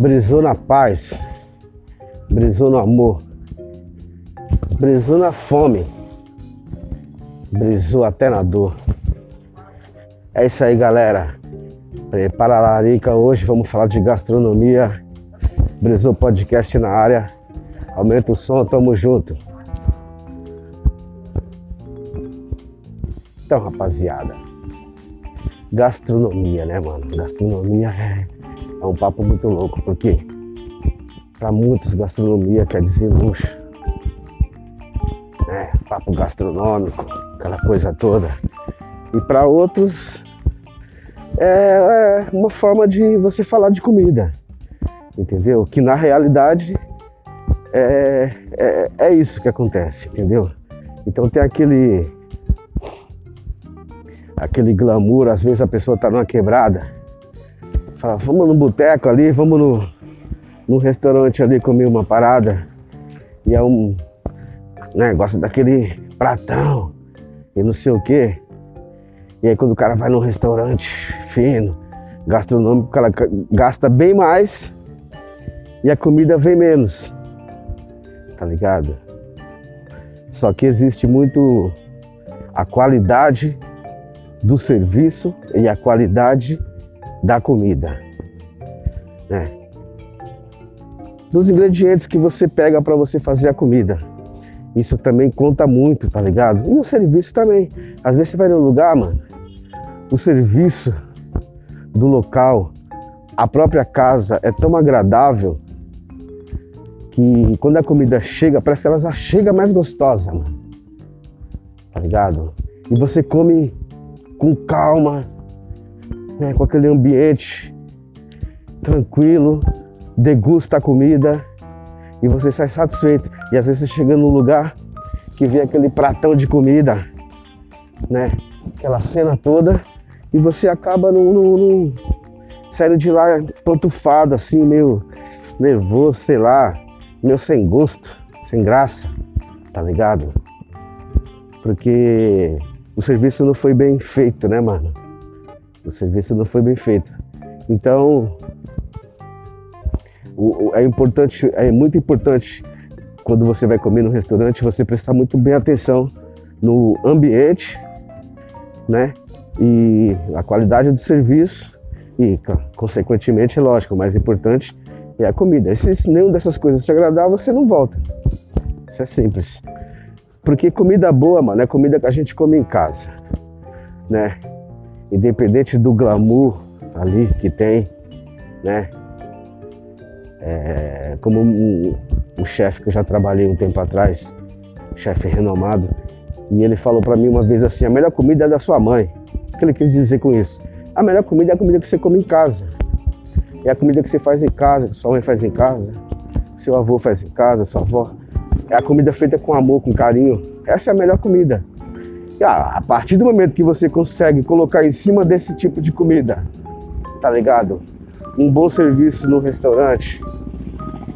brisou na paz, brisou no amor, brisou na fome, brisou até na dor. É isso aí, galera. Prepara a larica hoje, vamos falar de gastronomia. Brisou Podcast na área. Aumenta o som, tamo junto. Então, rapaziada, gastronomia, né, mano? Gastronomia é, é um papo muito louco, porque para muitos gastronomia quer dizer luxo, né? Papo gastronômico, aquela coisa toda. E para outros é, é uma forma de você falar de comida, entendeu? Que na realidade é, é, é isso que acontece, entendeu? Então tem aquele aquele glamour, às vezes a pessoa tá numa quebrada, fala, vamos no boteco ali, vamos no, no restaurante ali comer uma parada, e é um negócio né, daquele pratão e não sei o que. E aí quando o cara vai num restaurante fino, gastronômico, cara gasta bem mais e a comida vem menos. Tá ligado? Só que existe muito a qualidade do serviço e a qualidade da comida. Né? Dos ingredientes que você pega para você fazer a comida. Isso também conta muito, tá ligado? E o serviço também. Às vezes você vai no lugar, mano, o serviço do local, a própria casa é tão agradável que quando a comida chega, parece que ela já chega mais gostosa, mano. Tá ligado? E você come com calma, né, com aquele ambiente tranquilo, degusta a comida e você sai satisfeito. E às vezes você chega num lugar que vê aquele pratão de comida, né? Aquela cena toda, e você acaba no, no, no saindo de lá pantufado, assim, meio nervoso, sei lá, meio sem gosto, sem graça, tá ligado? Porque o serviço não foi bem feito, né, mano? O serviço não foi bem feito. Então, o, é importante, é muito importante quando você vai comer no restaurante, você prestar muito bem atenção no ambiente, né? E a qualidade do serviço e, consequentemente, é lógico, o mais importante é a comida. E se nenhuma dessas coisas te agradar, você não volta. Isso é simples. Porque comida boa, mano, é comida que a gente come em casa, né? Independente do glamour ali que tem, né? É, como um, um chefe que eu já trabalhei um tempo atrás, chefe renomado, e ele falou para mim uma vez assim: a melhor comida é da sua mãe. O que ele quis dizer com isso? A melhor comida é a comida que você come em casa. É a comida que você faz em casa, que sua mãe faz em casa, seu avô faz em casa, sua avó. É a comida feita com amor, com carinho. Essa é a melhor comida. E a partir do momento que você consegue colocar em cima desse tipo de comida, tá ligado? Um bom serviço no restaurante,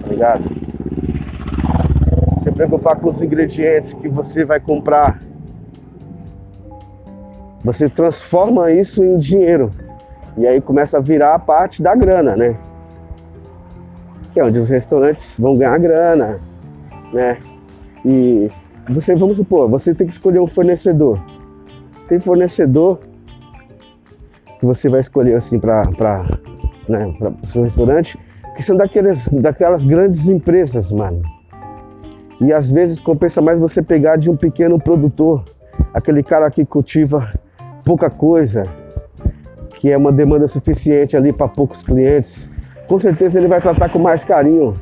tá ligado? Se preocupar com os ingredientes que você vai comprar. Você transforma isso em dinheiro. E aí começa a virar a parte da grana, né? Que é onde os restaurantes vão ganhar grana, né? E você, vamos supor, você tem que escolher um fornecedor. Tem fornecedor que você vai escolher assim para né, o seu restaurante, que são daquelas, daquelas grandes empresas, mano. E às vezes compensa mais você pegar de um pequeno produtor, aquele cara que cultiva pouca coisa, que é uma demanda suficiente ali para poucos clientes. Com certeza ele vai tratar com mais carinho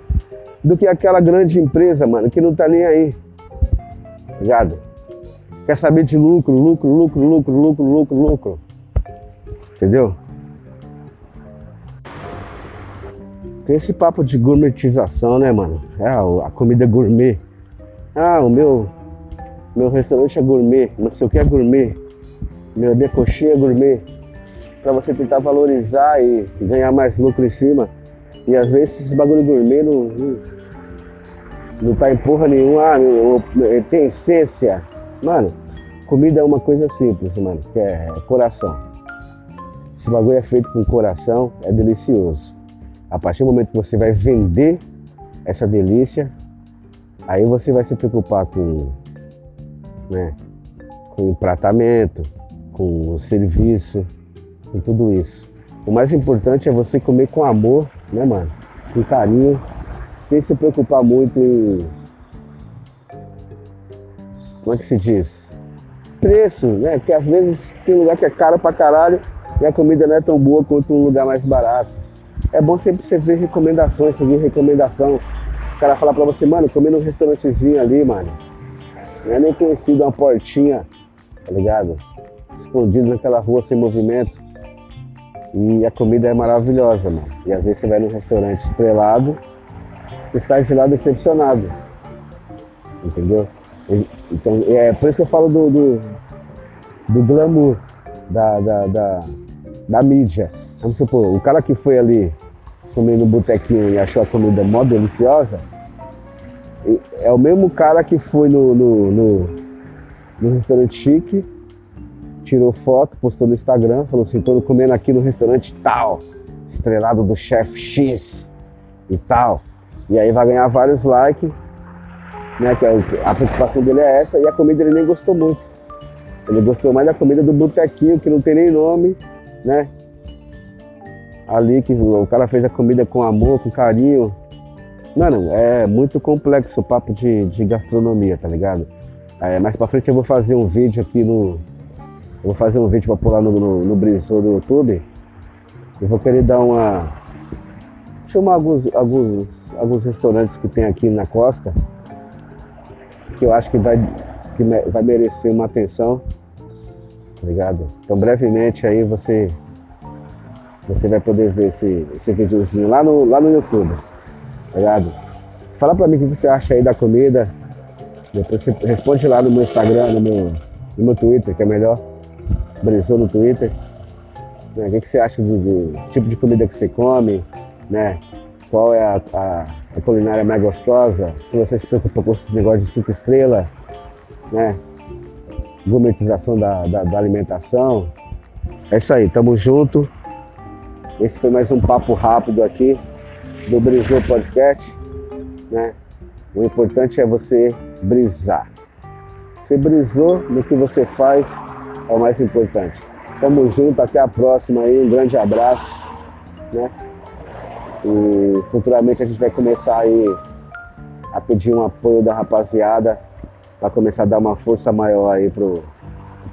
do que aquela grande empresa, mano, que não tá nem aí. Ligado? Quer saber de lucro, lucro, lucro, lucro, lucro, lucro, lucro. Entendeu? Tem esse papo de gourmetização, né, mano? É a comida gourmet. Ah, o meu meu restaurante é gourmet, não sei o que é gourmet. Meu coxinha é gourmet. Pra você tentar valorizar e ganhar mais lucro em cima. E às vezes esse bagulho gourmet não, não, tá em porra nenhuma, ah, tem essência. Mano, comida é uma coisa simples, mano, que é coração. Esse bagulho é feito com coração, é delicioso. A partir do momento que você vai vender essa delícia, aí você vai se preocupar com, né, com o tratamento, com o serviço, com tudo isso. O mais importante é você comer com amor, né, mano? Com carinho, sem se preocupar muito em. Como é que se diz? Preço, né? Porque às vezes tem lugar que é caro pra caralho e a comida não é tão boa quanto um lugar mais barato. É bom sempre você ver recomendações, seguir recomendação. O cara falar pra você, mano, comer num restaurantezinho ali, mano. Não é nem conhecido uma portinha, tá ligado? Escondido naquela rua sem movimento. E a comida é maravilhosa, mano. E às vezes você vai num restaurante estrelado, você sai de lá decepcionado. Entendeu? Então, é por isso que eu falo do, do, do glamour da, da, da, da mídia. Vamos supor, o cara que foi ali comer no botequinho e achou a comida mó deliciosa, é o mesmo cara que foi no, no, no, no restaurante chique tirou foto, postou no Instagram, falou assim, tô comendo aqui no restaurante tal, estrelado do chefe X e tal. E aí vai ganhar vários likes, né? Que é a preocupação dele é essa, e a comida ele nem gostou muito. Ele gostou mais da comida do botequinho, que não tem nem nome, né? Ali que o cara fez a comida com amor, com carinho. Mano, é muito complexo o papo de, de gastronomia, tá ligado? É, mais pra frente eu vou fazer um vídeo aqui no, eu vou fazer um vídeo para pular no, no, no do YouTube. Eu vou querer dar uma. Chamar alguns, alguns, alguns restaurantes que tem aqui na costa. Que eu acho que vai, que vai merecer uma atenção. Tá ligado? Então brevemente aí você. Você vai poder ver esse, esse videozinho lá no, lá no YouTube. Tá ligado? Fala pra mim o que você acha aí da comida. Depois você responde lá no meu Instagram, no meu, no meu Twitter, que é melhor brisou no Twitter. O que você acha do, do, tipo de comida que você come, né? Qual é a, a, a culinária mais gostosa? Se você se preocupa com esses negócios de cinco estrelas, né? Gourmetização da, da, da alimentação. É isso aí, tamo junto. Esse foi mais um papo rápido aqui do Brisou Podcast. Né? O importante é você brisar. Você brisou no que você faz, é o mais importante. Tamo junto, até a próxima aí, um grande abraço, né? E futuramente a gente vai começar aí a pedir um apoio da rapaziada para começar a dar uma força maior aí pro,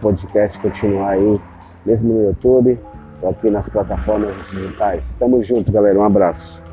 podcast continuar aí, mesmo no YouTube, ou aqui nas plataformas digitais. Tamo junto, galera. Um abraço.